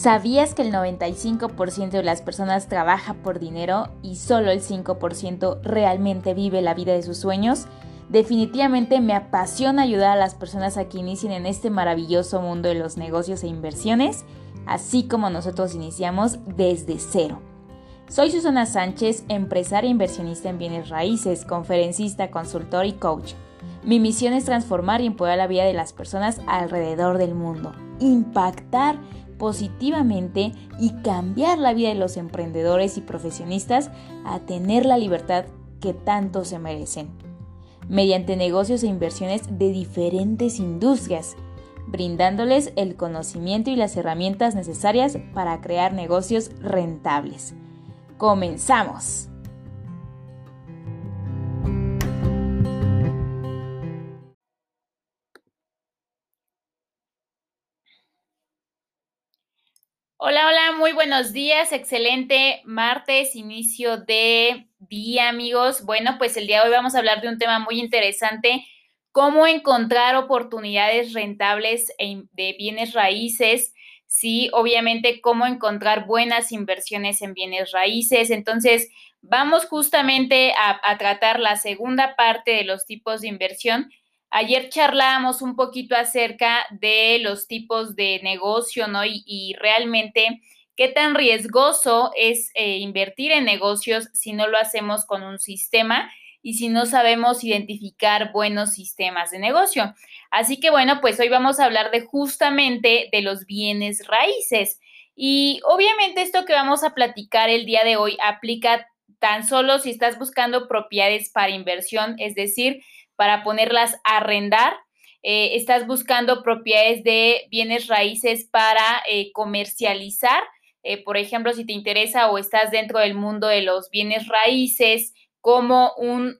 ¿Sabías que el 95% de las personas trabaja por dinero y solo el 5% realmente vive la vida de sus sueños? Definitivamente me apasiona ayudar a las personas a que inicien en este maravilloso mundo de los negocios e inversiones, así como nosotros iniciamos desde cero. Soy Susana Sánchez, empresaria e inversionista en bienes raíces, conferencista, consultor y coach. Mi misión es transformar y empoderar la vida de las personas alrededor del mundo, impactar positivamente y cambiar la vida de los emprendedores y profesionistas a tener la libertad que tanto se merecen, mediante negocios e inversiones de diferentes industrias, brindándoles el conocimiento y las herramientas necesarias para crear negocios rentables. ¡Comenzamos! Hola, hola, muy buenos días, excelente martes, inicio de día, amigos. Bueno, pues el día de hoy vamos a hablar de un tema muy interesante, cómo encontrar oportunidades rentables de bienes raíces. Sí, obviamente cómo encontrar buenas inversiones en bienes raíces. Entonces, vamos justamente a, a tratar la segunda parte de los tipos de inversión Ayer charlábamos un poquito acerca de los tipos de negocio, ¿no? Y, realmente qué tan riesgoso es eh, invertir en negocios si no lo hacemos con un sistema y si no sabemos identificar buenos sistemas de negocio. Así que bueno, pues hoy vamos a hablar de justamente de los bienes raíces. Y obviamente esto que vamos a platicar el día de hoy aplica tan solo si estás buscando propiedades para inversión, es decir, para ponerlas a arrendar. Eh, estás buscando propiedades de bienes raíces para eh, comercializar. Eh, por ejemplo, si te interesa o estás dentro del mundo de los bienes raíces como un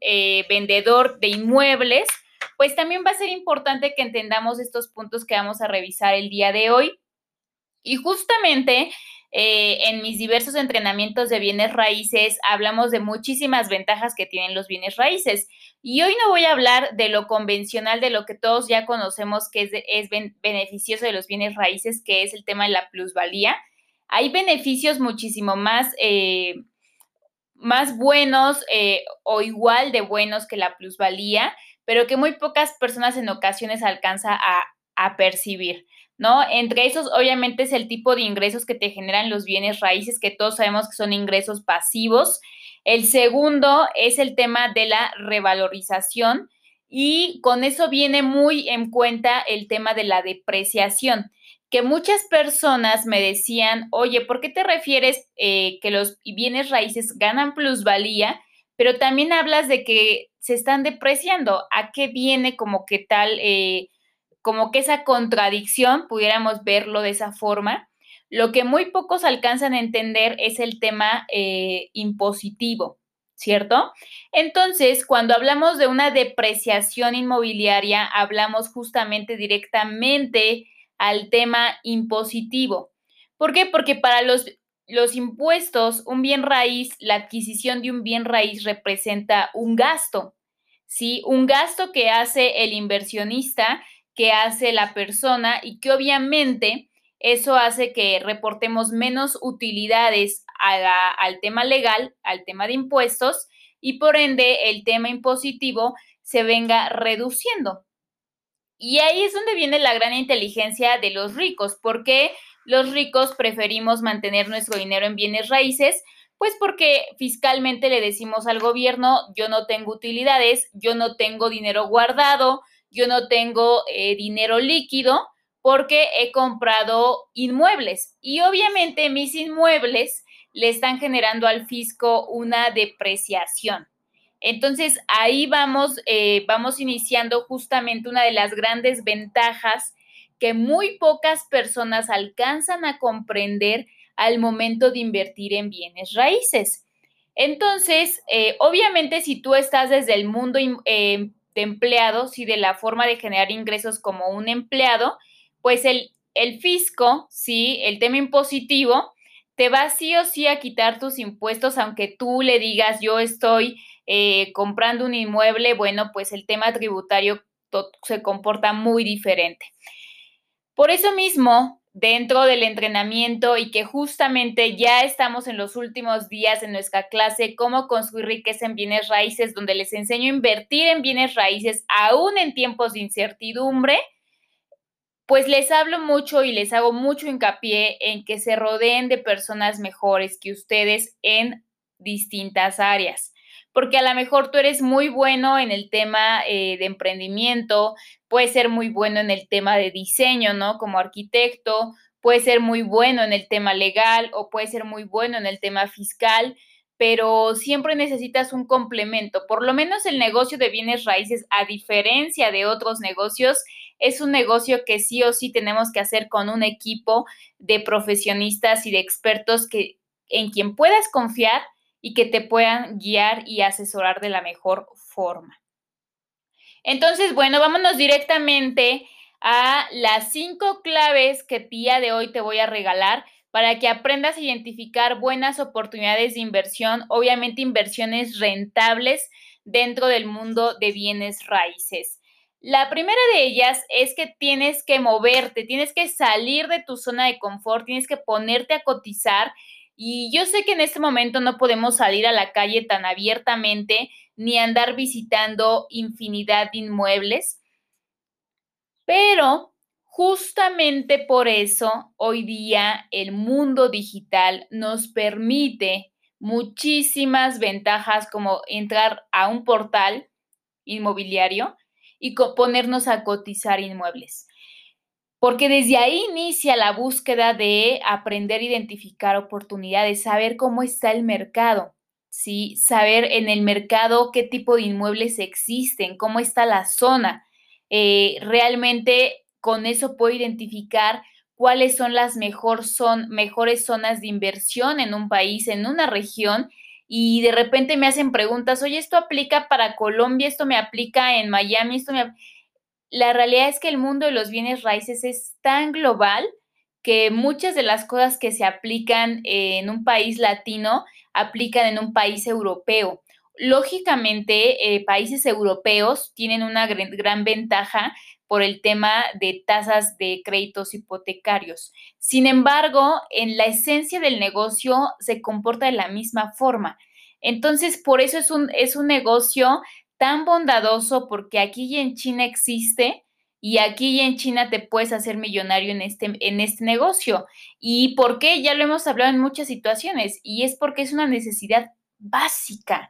vendedor de inmuebles, pues también va a ser importante que entendamos estos puntos que vamos a revisar el día de hoy. Y justamente en mis diversos entrenamientos de bienes raíces hablamos de muchísimas ventajas que tienen los bienes raíces. Y hoy no voy a hablar de lo convencional, de lo que todos ya conocemos que es, es beneficioso de los bienes raíces, que es el tema de la plusvalía. Hay beneficios muchísimo más, eh, más buenos eh, o igual de buenos que la plusvalía, pero que muy pocas personas en ocasiones alcanza a, a percibir. ¿No? Entre esos, obviamente, es el tipo de ingresos que te generan los bienes raíces, que todos sabemos que son ingresos pasivos. El segundo es el tema de la revalorización y con eso viene muy en cuenta el tema de la depreciación, que muchas personas me decían, oye, ¿por qué te refieres eh, que los bienes raíces ganan plusvalía, pero también hablas de que se están depreciando? ¿A qué viene como que tal, eh, como que esa contradicción, pudiéramos verlo de esa forma? Lo que muy pocos alcanzan a entender es el tema eh, impositivo, ¿cierto? Entonces, cuando hablamos de una depreciación inmobiliaria, hablamos justamente directamente al tema impositivo. ¿Por qué? Porque para los, los impuestos, un bien raíz, la adquisición de un bien raíz representa un gasto, ¿sí? Un gasto que hace el inversionista, que hace la persona y que obviamente eso hace que reportemos menos utilidades al tema legal, al tema de impuestos, y por ende el tema impositivo se venga reduciendo. Y ahí es donde viene la gran inteligencia de los ricos. porque los ricos preferimos mantener nuestro dinero en bienes raíces? Pues porque fiscalmente le decimos al gobierno, yo no tengo utilidades, yo no tengo dinero guardado, yo no tengo eh, dinero líquido, porque he comprado inmuebles y obviamente mis inmuebles le están generando al fisco una depreciación. Entonces ahí vamos, eh, vamos iniciando justamente una de las grandes ventajas que muy pocas personas alcanzan a comprender al momento de invertir en bienes raíces. Entonces, eh, obviamente si tú estás desde el mundo de empleados y de la forma de generar ingresos como un empleado, pues el, el fisco, sí, el tema impositivo, te va sí o sí a quitar tus impuestos, aunque tú le digas yo estoy eh, comprando un inmueble, bueno, pues el tema tributario se comporta muy diferente. Por eso mismo, dentro del entrenamiento y que justamente ya estamos en los últimos días de nuestra clase, cómo construir riqueza en bienes raíces, donde les enseño a invertir en bienes raíces aún en tiempos de incertidumbre, pues les hablo mucho y les hago mucho hincapié en que se rodeen de personas mejores que ustedes en distintas áreas porque a lo mejor tú eres muy bueno en el tema eh, de emprendimiento, puedes ser muy bueno en el tema de diseño, ¿no? Como arquitecto, puedes ser muy bueno en el tema legal o puedes ser muy bueno en el tema fiscal, pero siempre necesitas un complemento. Por lo menos el negocio de bienes raíces, a diferencia de otros negocios, es un negocio que sí o sí tenemos que hacer con un equipo de profesionistas y de expertos que en quien puedas confiar y que te puedan guiar y asesorar de la mejor forma. Entonces, bueno, vámonos directamente a las cinco claves que día de hoy te voy a regalar para que aprendas a identificar buenas oportunidades de inversión, obviamente inversiones rentables dentro del mundo de bienes raíces. La primera de ellas es que tienes que moverte, tienes que salir de tu zona de confort, tienes que ponerte a cotizar y yo sé que en este momento no podemos salir a la calle tan abiertamente ni andar visitando infinidad de inmuebles, pero justamente por eso hoy día el mundo digital nos permite muchísimas ventajas como entrar a un portal inmobiliario y ponernos a cotizar inmuebles porque desde ahí inicia la búsqueda de aprender a identificar oportunidades, saber cómo está el mercado, ¿sí? saber en el mercado qué tipo de inmuebles existen, cómo está la zona. Eh, realmente con eso puedo identificar cuáles son las mejor son, mejores zonas de inversión en un país, en una región, y de repente me hacen preguntas, oye, esto aplica para Colombia, esto me aplica en Miami, esto me la realidad es que el mundo de los bienes raíces es tan global que muchas de las cosas que se aplican en un país latino aplican en un país europeo. Lógicamente, eh, países europeos tienen una gran, ventaja por el tema de tasas de créditos hipotecarios. Sin embargo, en la esencia del negocio se comporta de la misma forma. Entonces, por eso es un, es un negocio tan bondadoso porque aquí y en China existe y aquí y en China te puedes hacer millonario en este, en este negocio. ¿Y por qué? Ya lo hemos hablado en muchas situaciones y es porque es una necesidad básica.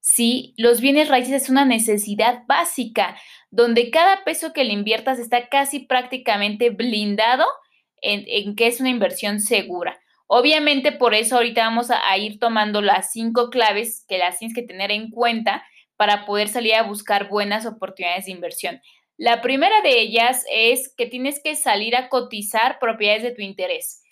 Sí, los bienes raíces es una necesidad básica, donde cada peso que le inviertas está casi prácticamente blindado en, en que es una inversión segura. Obviamente por eso ahorita vamos a, a ir tomando las cinco claves que las tienes que tener en cuenta para poder salir a buscar buenas oportunidades de inversión. La primera de ellas es que tienes que salir a cotizar propiedades de tu interés.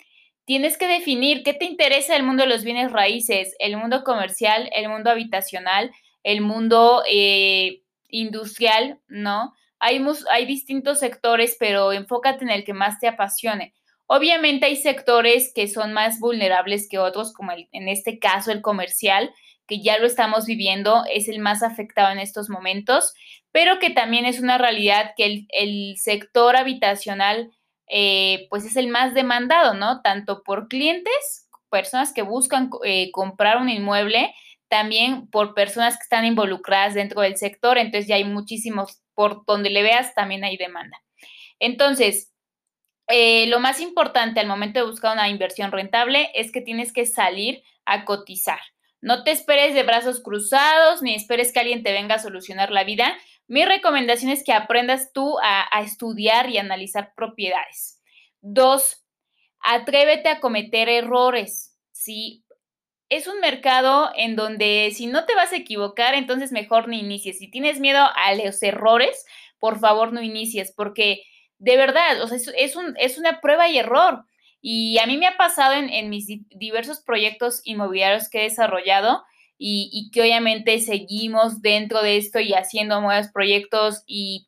Tienes que definir qué te interesa el mundo de los bienes raíces, el mundo comercial, el mundo habitacional, el mundo eh, industrial, ¿no? Hay, hay distintos sectores, pero enfócate en el que más te apasione. Obviamente hay sectores que son más vulnerables que otros, como en este caso el comercial, que ya lo estamos viviendo, es el más afectado en estos momentos, pero que también es una realidad que el, sector habitacional eh, pues es el más demandado, ¿no? Tanto por clientes, personas que buscan eh, comprar un inmueble, también por personas que están involucradas dentro del sector, entonces ya hay muchísimos, por donde le veas también hay demanda. Entonces, eh, lo más importante al momento de buscar una inversión rentable es que tienes que salir a cotizar. No te esperes de brazos cruzados ni esperes que alguien te venga a solucionar la vida. Mi recomendación es que aprendas tú a, estudiar y analizar propiedades. Dos, atrévete a cometer errores. Si es un mercado en donde si no te vas a equivocar, entonces mejor no inicies. Si tienes miedo a los errores, por favor no inicies, porque de verdad, o sea, es, un, es una prueba y error. Y a mí me ha pasado en, mis diversos proyectos inmobiliarios que he desarrollado y, que obviamente seguimos dentro de esto y haciendo nuevos proyectos y,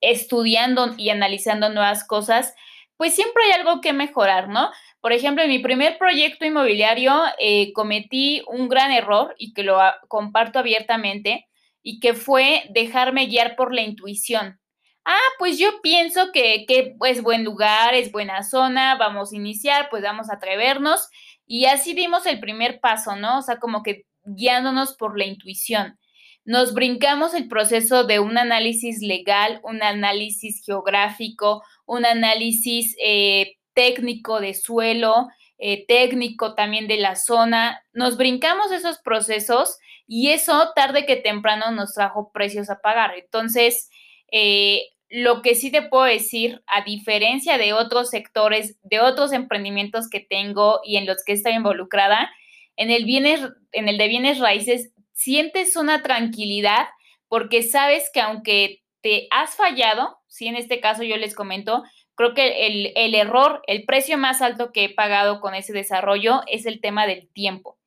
estudiando y analizando nuevas cosas, pues siempre hay algo que mejorar, ¿no? Por ejemplo, en mi primer proyecto inmobiliario eh, cometí un gran error y que lo comparto abiertamente y que fue dejarme guiar por la intuición. Ah, pues yo pienso que, que es buen lugar, es buena zona, vamos a iniciar, pues vamos a atrevernos. Y así dimos el primer paso, ¿no? O sea, como que guiándonos por la intuición. Nos brincamos el proceso de un análisis legal, un análisis geográfico, un análisis eh, técnico de suelo, eh, técnico también de la zona. Nos brincamos esos procesos y eso tarde que temprano nos trajo precios a pagar. Entonces, eh, lo que sí te puedo decir, a diferencia de otros sectores, de otros emprendimientos que tengo y en los que estoy involucrada, en el, bienes, en el de bienes raíces sientes una tranquilidad porque sabes que aunque te has fallado, si en este caso yo les comento, creo que el, el, error, el precio más alto que he pagado con ese desarrollo es el tema del tiempo.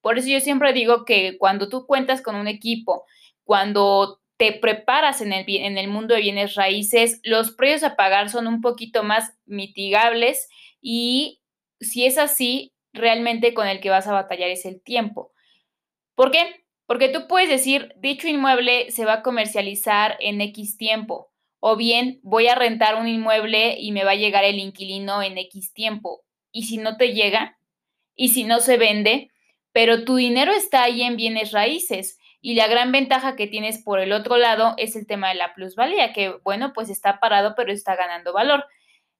Por eso yo siempre digo que cuando tú cuentas con un equipo, cuando te preparas en el, en el mundo de bienes raíces, los precios a pagar son un poquito más mitigables y si es así, realmente con el que vas a batallar es el tiempo. ¿Por qué? Porque tú puedes decir, dicho inmueble se va a comercializar en X tiempo, o bien voy a rentar un inmueble y me va a llegar el inquilino en X tiempo. Y si no te llega, y si no se vende, pero tu dinero está ahí en bienes raíces. Y la gran ventaja que tienes por el otro lado es el tema de la plusvalía, que bueno, pues está parado, pero está ganando valor.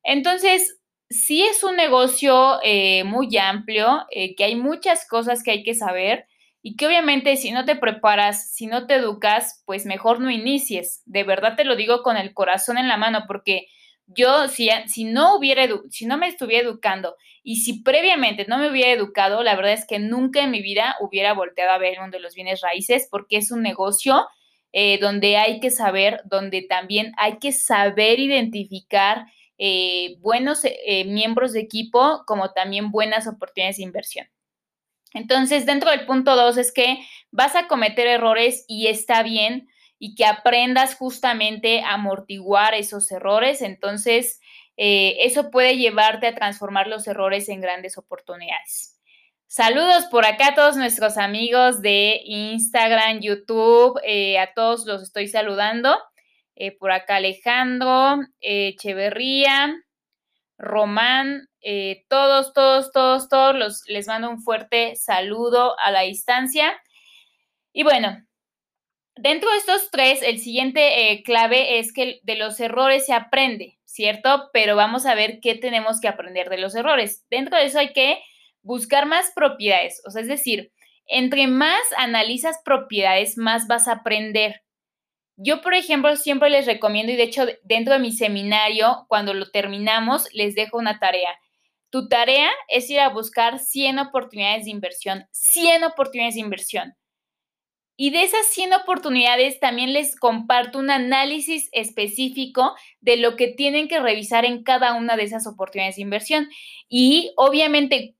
Entonces, sí es un negocio eh, muy amplio, eh, que hay muchas cosas que hay que saber y que obviamente si no te preparas, si no te educas, pues mejor no inicies. De verdad te lo digo con el corazón en la mano, porque yo si, si no hubiera, si no me estuviera educando y si previamente no me hubiera educado, la verdad es que nunca en mi vida hubiera volteado a ver el mundo de los bienes raíces, porque es un negocio eh, donde hay que saber, donde también hay que saber identificar eh, buenos eh, miembros de equipo, como también buenas oportunidades de inversión. Entonces, dentro del punto dos es que vas a cometer errores y está bien y que aprendas justamente a amortiguar esos errores. Entonces, eh, eso puede llevarte a transformar los errores en grandes oportunidades. Saludos por acá a todos nuestros amigos de Instagram, YouTube, eh, a todos los estoy saludando. Eh, por acá Alejandro, Echeverría, Román, todos, todos, todos, todos los, les mando un fuerte saludo a la distancia. Y bueno, dentro de estos tres, el siguiente eh, clave es que de los errores se aprende, ¿cierto? Pero vamos a ver qué tenemos que aprender de los errores. Dentro de eso hay que buscar más propiedades, o sea, es decir, entre más analizas propiedades, más vas a aprender. Yo, por ejemplo, siempre les recomiendo, y de hecho dentro de mi seminario, cuando lo terminamos, les dejo una tarea. Tu tarea es ir a buscar 100 oportunidades de inversión, 100 oportunidades de inversión. Y de esas 100 oportunidades también les comparto un análisis específico de lo que tienen que revisar en cada una de esas oportunidades de inversión. Y obviamente,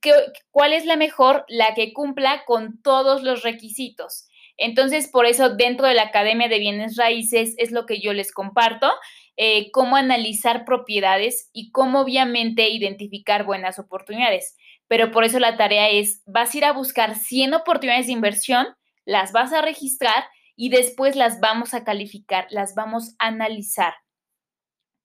¿cuál es la mejor? La que cumpla con todos los requisitos. Entonces, por eso dentro de la Academia de Bienes Raíces es lo que yo les comparto, eh, cómo analizar propiedades y cómo obviamente identificar buenas oportunidades. Pero por eso la tarea es, vas a ir a buscar 100 oportunidades de inversión, las vas a registrar y después las vamos a calificar, las vamos a analizar.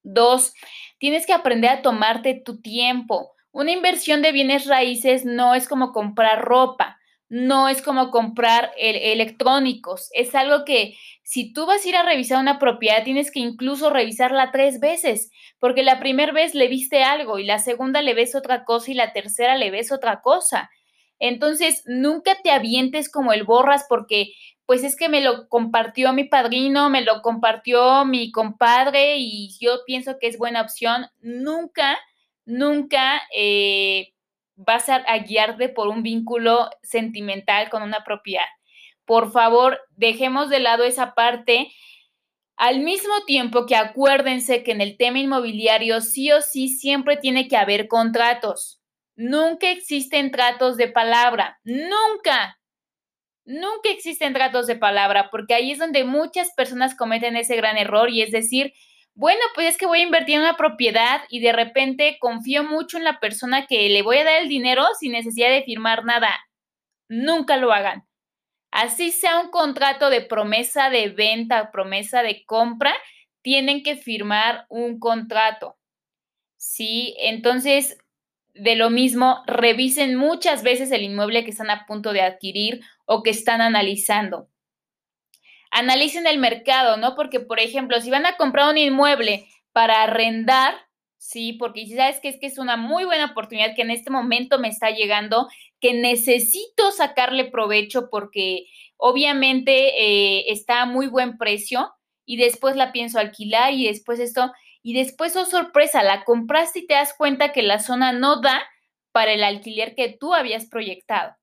Dos, tienes que aprender a tomarte tu tiempo. Una inversión de bienes raíces no es como comprar ropa no es como comprar electrónicos. Es algo que si tú vas a ir a revisar una propiedad, tienes que incluso revisarla tres veces, porque la primera vez le viste algo y la segunda le ves otra cosa y la tercera le ves otra cosa. Entonces, nunca te avientes como el borras porque pues es que me lo compartió mi padrino, me lo compartió mi compadre y yo pienso que es buena opción. Nunca, nunca eh, vas a, guiarte por un vínculo sentimental con una propiedad. Por favor, dejemos de lado esa parte. Al mismo tiempo que acuérdense que en el tema inmobiliario sí o sí siempre tiene que haber contratos. Nunca existen tratos de palabra. Nunca. Nunca existen tratos de palabra porque ahí es donde muchas personas cometen ese gran error y es decir, bueno, pues es que voy a invertir en una propiedad y de repente confío mucho en la persona que le voy a dar el dinero sin necesidad de firmar nada. Nunca lo hagan. Así sea un contrato de promesa de venta, promesa de compra, tienen que firmar un contrato. ¿Sí? Entonces, de lo mismo, revisen muchas veces el inmueble que están a punto de adquirir o que están analizando. Analicen el mercado, ¿no? Porque, por ejemplo, si van a comprar un inmueble para arrendar, sí, porque sabes que es que es una muy buena oportunidad que en este momento me está llegando, que necesito sacarle provecho porque obviamente eh, está a muy buen precio y después la pienso alquilar y después esto, y después, oh sorpresa, la compraste y te das cuenta que la zona no da para el alquiler que tú habías proyectado.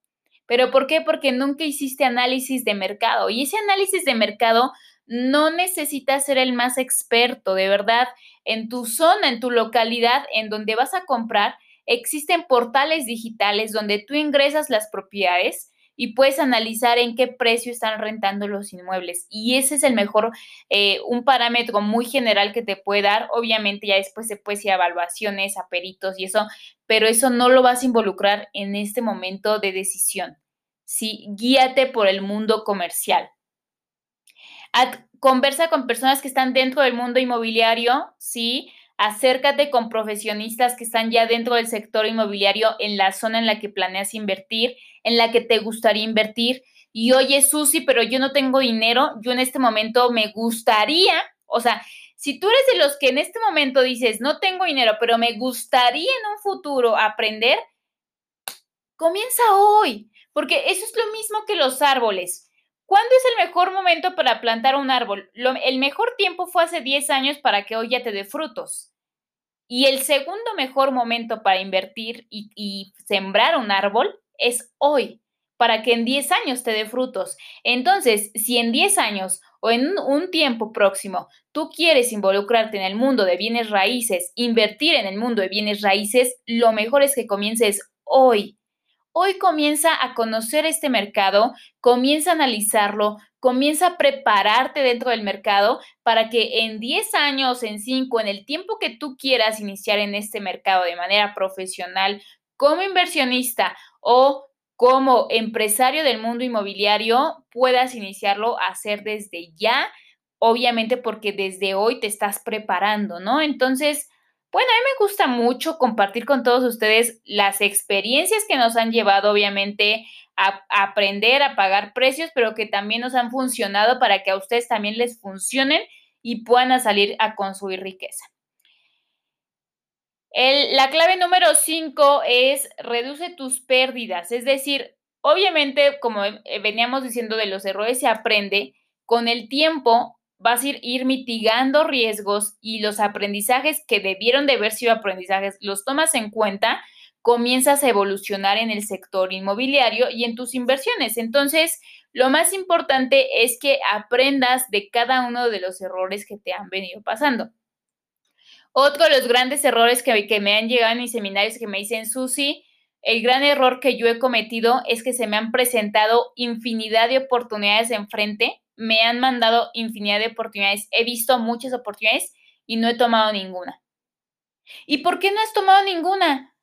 ¿Pero por qué? Porque nunca hiciste análisis de mercado. Y ese análisis de mercado no necesita ser el más experto, de verdad. En tu zona, en tu localidad, en donde vas a comprar, existen portales digitales donde tú ingresas las propiedades y puedes analizar en qué precio están rentando los inmuebles. Y ese es el mejor, eh, un parámetro muy general que te puede dar. Obviamente ya después se puede ir a evaluaciones, a peritos y eso, pero eso no lo vas a involucrar en este momento de decisión. Sí, guíate por el mundo comercial. conversa con personas que están dentro del mundo inmobiliario, sí, acércate con profesionistas que están ya dentro del sector inmobiliario en la zona en la que planeas invertir, en la que te gustaría invertir. Y oye, Susi, pero yo no tengo dinero, yo en este momento me gustaría, o sea, si tú eres de los que en este momento dices, no tengo dinero, pero me gustaría en un futuro aprender, comienza hoy, porque eso es lo mismo que los árboles. ¿Cuándo es el mejor momento para plantar un árbol? el mejor tiempo fue hace 10 años para que hoy ya te dé frutos. Y el segundo mejor momento para invertir y, sembrar un árbol es hoy, para que en 10 años te dé frutos. Entonces, si en 10 años o en un tiempo próximo tú quieres involucrarte en el mundo de bienes raíces, invertir en el mundo de bienes raíces, lo mejor es que comiences hoy. Hoy comienza a conocer este mercado, comienza a analizarlo, comienza a prepararte dentro del mercado para que en 10 años, en 5, en el tiempo que tú quieras iniciar en este mercado de manera profesional como inversionista o como empresario del mundo inmobiliario, puedas iniciarlo a hacer desde ya, obviamente porque desde hoy te estás preparando, ¿no? Entonces, bueno, a mí me gusta mucho compartir con todos ustedes las experiencias que nos han llevado, obviamente, a, aprender a pagar precios, pero que también nos han funcionado para que a ustedes también les funcionen y puedan salir a construir riqueza. la clave número 5 es reduce tus pérdidas, es decir, obviamente, como veníamos diciendo de los errores se aprende, con el tiempo vas a ir, mitigando riesgos y los aprendizajes que debieron de haber sido aprendizajes los tomas en cuenta, comienzas a evolucionar en el sector inmobiliario y en tus inversiones. Entonces, lo más importante es que aprendas de cada uno de los errores que te han venido pasando. Otro de los grandes errores que, que me han llegado en mis seminarios que me dicen, Susi, el gran error que yo he cometido es que se me han presentado infinidad de oportunidades enfrente me han mandado infinidad de oportunidades. He visto muchas oportunidades y no he tomado ninguna. ¿Y por qué no has tomado ninguna?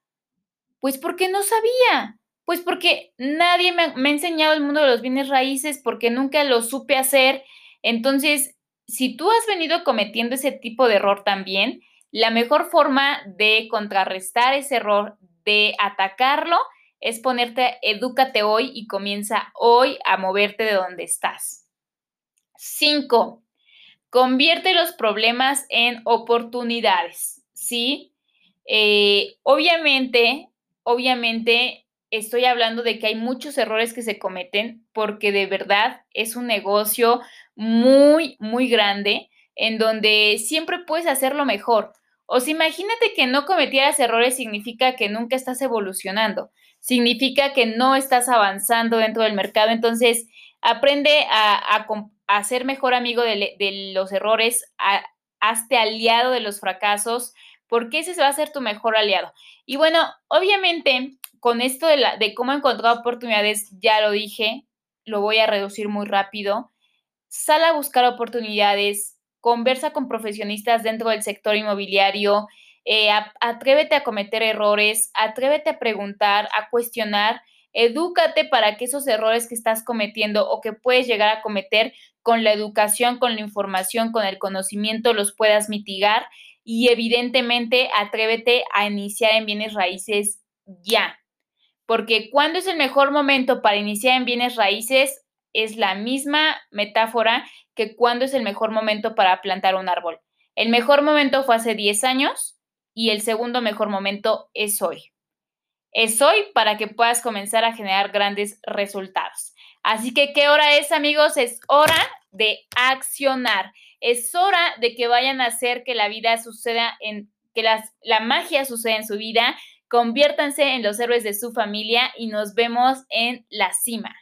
Pues porque no sabía. Pues porque nadie me, ha enseñado el mundo de los bienes raíces, porque nunca lo supe hacer. Entonces, si tú has venido cometiendo ese tipo de error también, la mejor forma de contrarrestar ese error, de atacarlo, es ponerte, edúcate hoy y comienza hoy a moverte de donde estás. Cinco, convierte los problemas en oportunidades, ¿sí? Eh, obviamente, obviamente estoy hablando de que hay muchos errores que se cometen porque de verdad es un negocio muy, muy grande en donde siempre puedes hacerlo mejor. O sea, imagínate que no cometieras errores significa que nunca estás evolucionando, significa que no estás avanzando dentro del mercado. Entonces, aprende a, a, a ser mejor amigo de, los errores, a, hazte aliado de los fracasos, porque ese va a ser tu mejor aliado. Y bueno, obviamente, con esto de, la, de cómo encontrar oportunidades, ya lo dije, lo voy a reducir muy rápido. Sal a buscar oportunidades, conversa con profesionistas dentro del sector inmobiliario, eh, atrévete a cometer errores, atrévete a preguntar, a cuestionar Edúcate para que esos errores que estás cometiendo o que puedes llegar a cometer con la educación, con la información, con el conocimiento, los puedas mitigar y evidentemente atrévete a iniciar en bienes raíces ya. Porque ¿cuándo es el mejor momento para iniciar en bienes raíces? Es la misma metáfora que cuándo es el mejor momento para plantar un árbol. El mejor momento fue hace 10 años y el segundo mejor momento es hoy. Es hoy para que puedas comenzar a generar grandes resultados. Así que, ¿qué hora es, amigos? Es hora de accionar. Es hora de que vayan a hacer que la vida suceda en, que la magia suceda en su vida. Conviértanse en los héroes de su familia y nos vemos en la cima.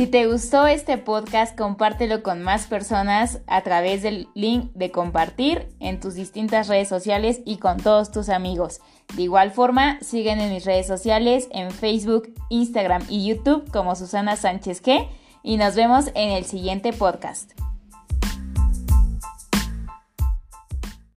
Si te gustó este podcast, compártelo con más personas a través del link de compartir en tus distintas redes sociales y con todos tus amigos. De igual forma, siguen en mis redes sociales en Facebook, Instagram y YouTube como Susana Sánchez G y nos vemos en el siguiente podcast.